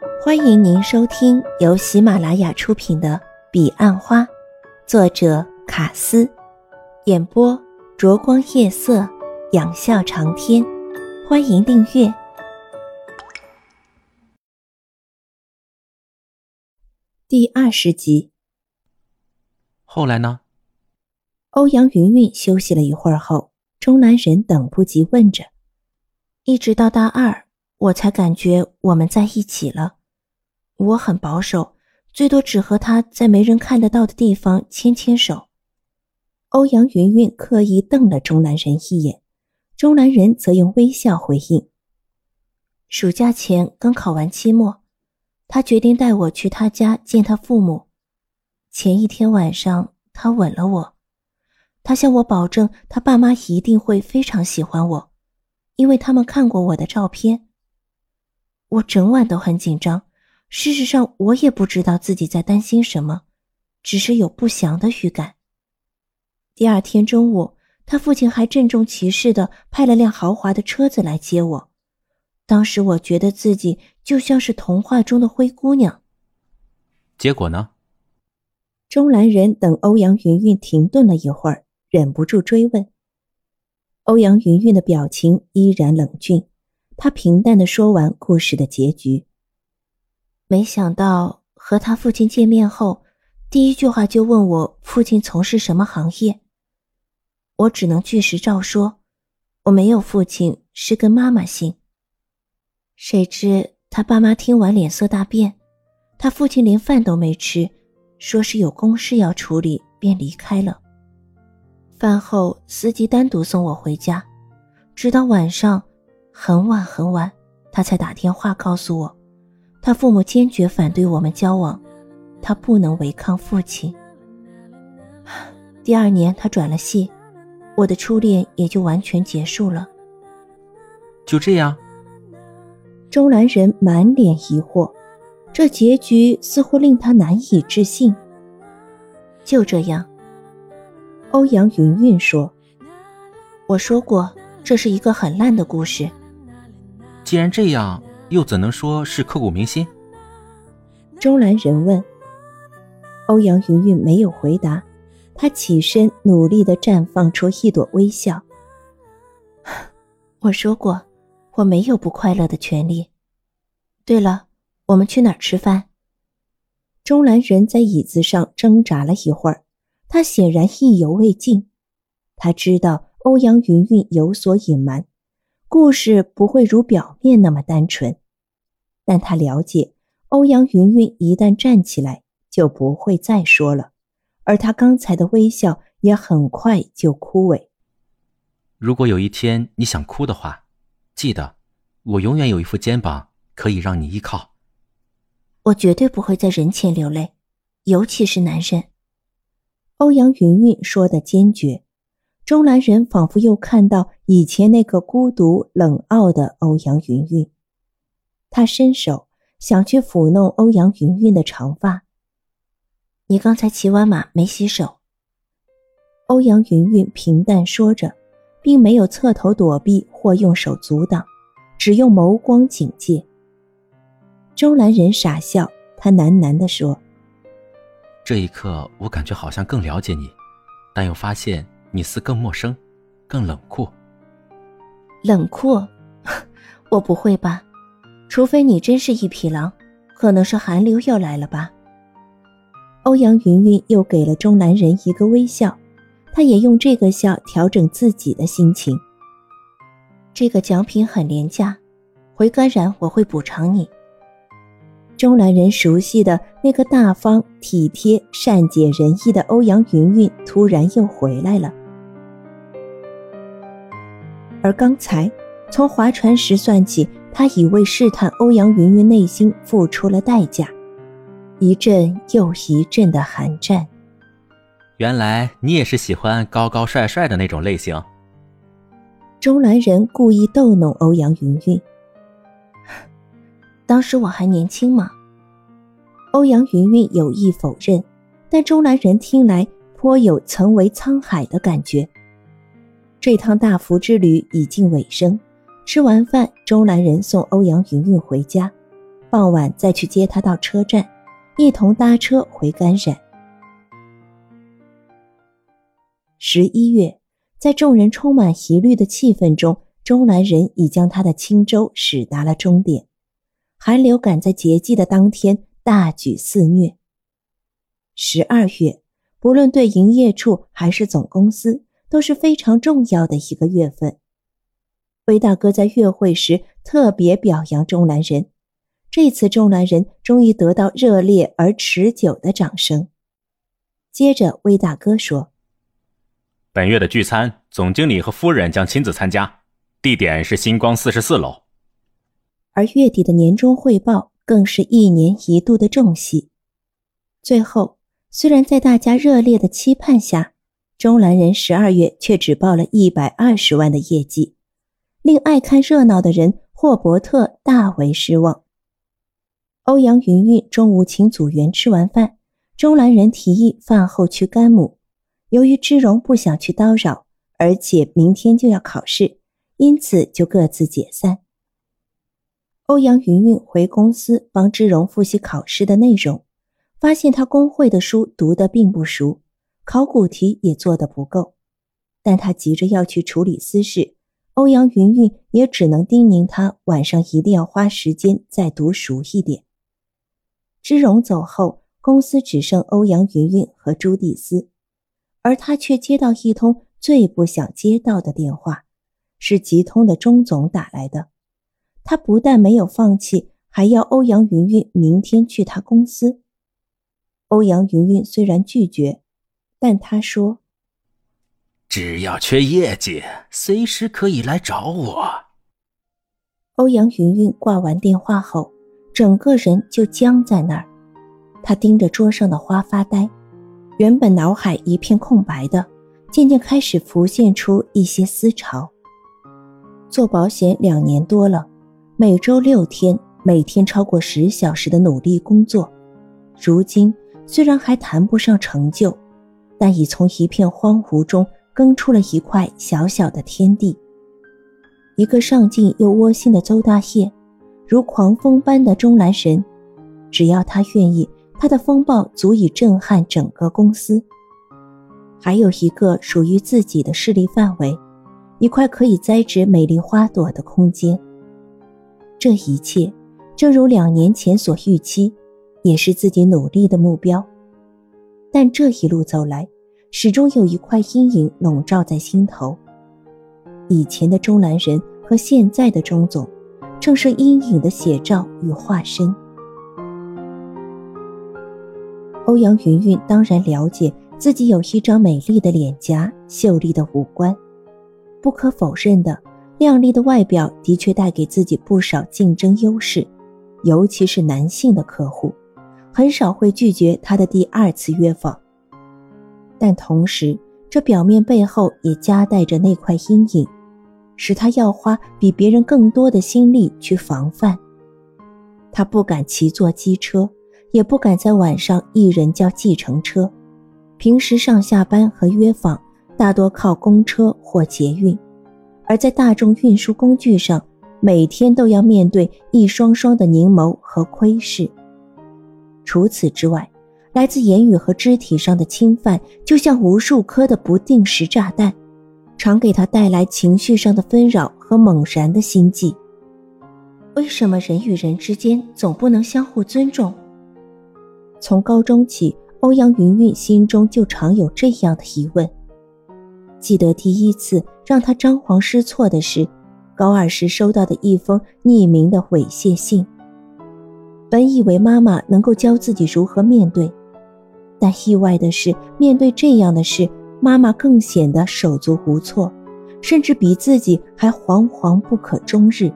欢迎您收听由喜马拉雅出品的《彼岸花》，作者卡斯，演播灼光夜色，仰笑长天。欢迎订阅。第二十集。后来呢？欧阳云云休息了一会儿后，钟南人等不及问着：“一直到大二，我才感觉我们在一起了。我很保守，最多只和他在没人看得到的地方牵牵手。”欧阳云云刻意瞪了钟南人一眼，钟南人则用微笑回应：“暑假前刚考完期末，他决定带我去他家见他父母。前一天晚上，他吻了我。”他向我保证，他爸妈一定会非常喜欢我，因为他们看过我的照片。我整晚都很紧张，事实上我也不知道自己在担心什么，只是有不祥的预感。第二天中午，他父亲还郑重其事的派了辆豪华的车子来接我，当时我觉得自己就像是童话中的灰姑娘。结果呢？钟兰人等欧阳云云停顿了一会儿。忍不住追问。欧阳云云的表情依然冷峻，他平淡的说完故事的结局。没想到和他父亲见面后，第一句话就问我父亲从事什么行业。我只能据实照说，我没有父亲，是跟妈妈姓。谁知他爸妈听完脸色大变，他父亲连饭都没吃，说是有公事要处理，便离开了。饭后，司机单独送我回家，直到晚上很晚很晚，他才打电话告诉我，他父母坚决反对我们交往，他不能违抗父亲。第二年，他转了系，我的初恋也就完全结束了。就这样，钟兰人满脸疑惑，这结局似乎令他难以置信。就这样。欧阳云云说：“我说过，这是一个很烂的故事。既然这样，又怎能说是刻骨铭心？”钟兰人问。欧阳云云没有回答，她起身，努力的绽放出一朵微笑。我说过，我没有不快乐的权利。对了，我们去哪儿吃饭？钟兰人在椅子上挣扎了一会儿。他显然意犹未尽，他知道欧阳云云有所隐瞒，故事不会如表面那么单纯，但他了解欧阳云云一旦站起来就不会再说了，而他刚才的微笑也很快就枯萎。如果有一天你想哭的话，记得我永远有一副肩膀可以让你依靠。我绝对不会在人前流泪，尤其是男人。欧阳云云说的坚决，钟兰人仿佛又看到以前那个孤独冷傲的欧阳云云。他伸手想去抚弄欧阳云云的长发。你刚才骑完马没洗手。欧阳云云平淡说着，并没有侧头躲避或用手阻挡，只用眸光警戒。周兰人傻笑，他喃喃地说。这一刻，我感觉好像更了解你，但又发现你似更陌生，更冷酷。冷酷？我不会吧？除非你真是一匹狼，可能是寒流要来了吧？欧阳云云又给了钟南人一个微笑，他也用这个笑调整自己的心情。这个奖品很廉价，回甘然我会补偿你。钟南人熟悉的那个大方、体贴、善解人意的欧阳云云，突然又回来了。而刚才从划船时算起，他已为试探欧阳云云内心付出了代价，一阵又一阵的寒战。原来你也是喜欢高高帅帅的那种类型。钟兰人故意逗弄欧阳云云。当时我还年轻嘛。欧阳云云有意否认，但钟兰人听来颇有曾为沧海的感觉。这趟大福之旅已近尾声，吃完饭，周兰人送欧阳云云回家，傍晚再去接他到车站，一同搭车回甘陕。十一月，在众人充满疑虑的气氛中，钟兰人已将他的轻舟驶达了终点。寒流赶在节气的当天大举肆虐。十二月，不论对营业处还是总公司，都是非常重要的一个月份。魏大哥在月会时特别表扬钟兰人，这次钟兰人终于得到热烈而持久的掌声。接着，魏大哥说：“本月的聚餐，总经理和夫人将亲自参加，地点是星光四十四楼。而月底的年终汇报更是一年一度的重戏。最后，虽然在大家热烈的期盼下，钟兰人十二月却只报了一百二十万的业绩。”令爱看热闹的人霍伯特大为失望。欧阳云云中午请组员吃完饭，钟兰人提议饭后去甘母。由于芝荣不想去叨扰，而且明天就要考试，因此就各自解散。欧阳云云回公司帮芝荣复习考试的内容，发现他工会的书读得并不熟，考古题也做得不够，但他急着要去处理私事。欧阳云云也只能叮咛他晚上一定要花时间再读熟一点。芝荣走后，公司只剩欧阳云云和朱蒂斯，而他却接到一通最不想接到的电话，是吉通的钟总打来的。他不但没有放弃，还要欧阳云云明天去他公司。欧阳云云虽然拒绝，但他说。只要缺业绩，随时可以来找我。欧阳云云挂完电话后，整个人就僵在那儿。他盯着桌上的花发呆，原本脑海一片空白的，渐渐开始浮现出一些思潮。做保险两年多了，每周六天，每天超过十小时的努力工作，如今虽然还谈不上成就，但已从一片荒芜中。耕出了一块小小的天地。一个上进又窝心的邹大业，如狂风般的钟兰神，只要他愿意，他的风暴足以震撼整个公司。还有一个属于自己的势力范围，一块可以栽植美丽花朵的空间。这一切，正如两年前所预期，也是自己努力的目标。但这一路走来，始终有一块阴影笼罩在心头。以前的钟兰人和现在的钟总，正是阴影的写照与化身。欧阳云云当然了解自己有一张美丽的脸颊、秀丽的五官，不可否认的，靓丽的外表的确带给自己不少竞争优势，尤其是男性的客户，很少会拒绝他的第二次约访。但同时，这表面背后也夹带着那块阴影，使他要花比别人更多的心力去防范。他不敢骑坐机车，也不敢在晚上一人叫计程车。平时上下班和约访大多靠公车或捷运，而在大众运输工具上，每天都要面对一双双的凝眸和窥视。除此之外，来自言语和肢体上的侵犯，就像无数颗的不定时炸弹，常给他带来情绪上的纷扰和猛然的心悸。为什么人与人之间总不能相互尊重？从高中起，欧阳云云心中就常有这样的疑问。记得第一次让他张皇失措的是，高二时收到的一封匿名的猥亵信。本以为妈妈能够教自己如何面对。但意外的是，面对这样的事，妈妈更显得手足无措，甚至比自己还惶惶不可终日。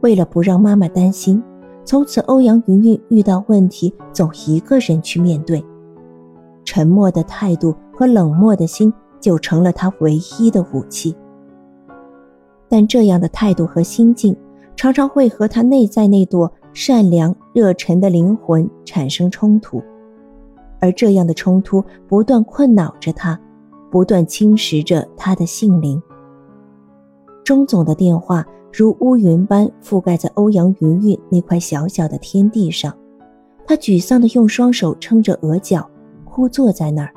为了不让妈妈担心，从此欧阳云云遇到问题总一个人去面对，沉默的态度和冷漠的心就成了他唯一的武器。但这样的态度和心境，常常会和他内在那朵善良热忱的灵魂产生冲突。而这样的冲突不断困扰着他，不断侵蚀着他的性灵。钟总的电话如乌云般覆盖在欧阳云云那块小小的天地上。他沮丧地用双手撑着额角，枯坐在那儿。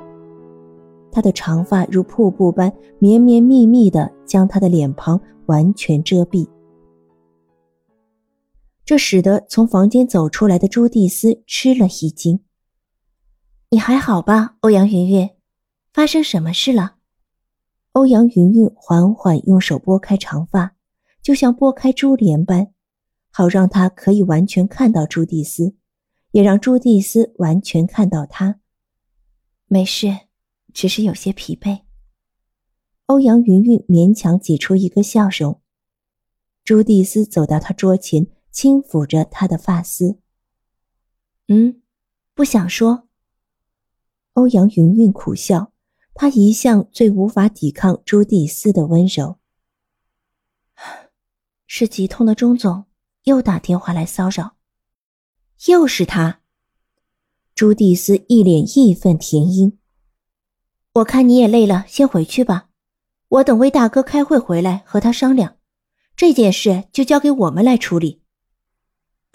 他的长发如瀑布般绵绵密密地将他的脸庞完全遮蔽，这使得从房间走出来的朱蒂斯吃了一惊。“你还好吧，欧阳云云？发生什么事了？”欧阳云云缓缓用手拨开长发，就像拨开珠帘般，好让他可以完全看到朱蒂斯，也让朱蒂斯完全看到他。没事，只是有些疲惫。欧阳云云勉强挤出一个笑容。朱蒂斯走到他桌前，轻抚着他的发丝。嗯，不想说。欧阳云云苦笑。他一向最无法抵抗朱蒂斯的温柔。是急痛的钟总又打电话来骚扰，又是他。朱蒂斯一脸义愤填膺。我看你也累了，先回去吧。我等魏大哥开会回来和他商量，这件事就交给我们来处理。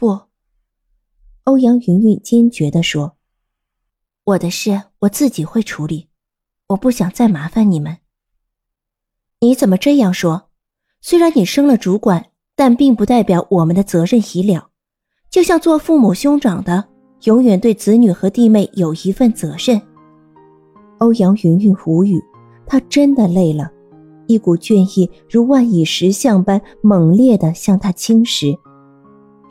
不，欧阳云云坚决地说：“我的事我自己会处理。”我不想再麻烦你们。你怎么这样说？虽然你升了主管，但并不代表我们的责任已了。就像做父母兄长的，永远对子女和弟妹有一份责任。欧阳云云无语，她真的累了，一股倦意如万蚁石像般猛烈地向她侵蚀。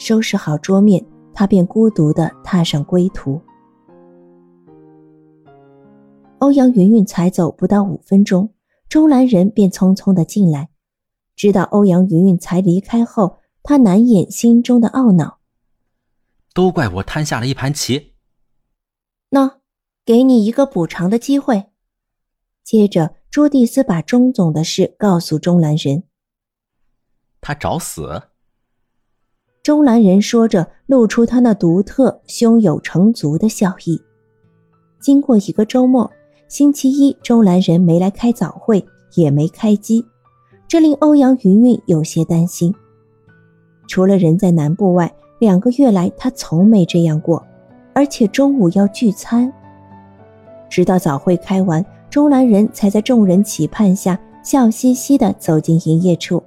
收拾好桌面，他便孤独地踏上归途。欧阳云云才走不到五分钟，钟兰人便匆匆的进来。知道欧阳云云才离开后，他难掩心中的懊恼。都怪我摊下了一盘棋。那，给你一个补偿的机会。接着，朱蒂斯把钟总的事告诉钟兰人。他找死。钟兰人说着，露出他那独特、胸有成竹的笑意。经过一个周末。星期一，周兰人没来开早会，也没开机，这令欧阳云云有些担心。除了人在南部外，两个月来他从没这样过，而且中午要聚餐。直到早会开完，周兰人才在众人期盼下笑嘻嘻地走进营业处。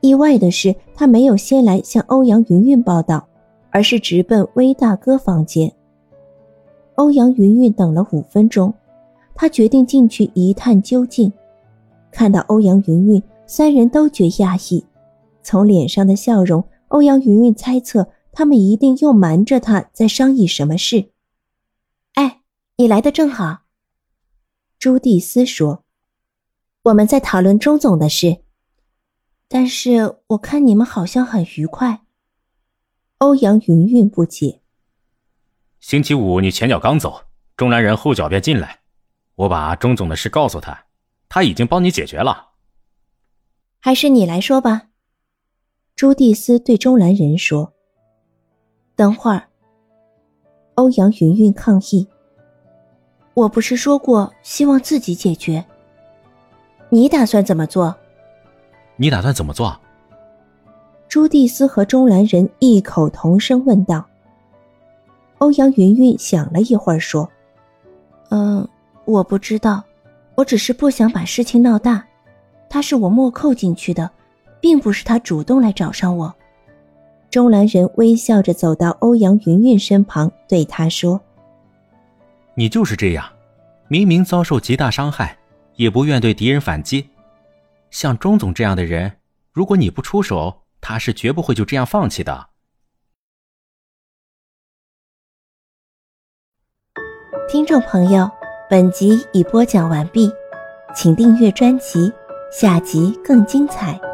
意外的是，他没有先来向欧阳云云报道，而是直奔威大哥房间。欧阳云云等了五分钟。他决定进去一探究竟。看到欧阳云云，三人都觉讶异。从脸上的笑容，欧阳云云猜测他们一定又瞒着他在商议什么事。哎，你来的正好。朱蒂斯说：“我们在讨论钟总的事，但是我看你们好像很愉快。”欧阳云云不解：“星期五你前脚刚走，钟兰人后脚便进来。”我把钟总的事告诉他，他已经帮你解决了。还是你来说吧。”朱蒂斯对钟兰人说。“等会儿。”欧阳云云抗议。“我不是说过希望自己解决？你打算怎么做？”“你打算怎么做？”朱蒂斯和钟兰人异口同声问道。欧阳云云想了一会儿说：“嗯。”我不知道，我只是不想把事情闹大。他是我默扣进去的，并不是他主动来找上我。钟兰人微笑着走到欧阳云云身旁，对他说：“你就是这样，明明遭受极大伤害，也不愿对敌人反击。像钟总这样的人，如果你不出手，他是绝不会就这样放弃的。”听众朋友。本集已播讲完毕，请订阅专辑，下集更精彩。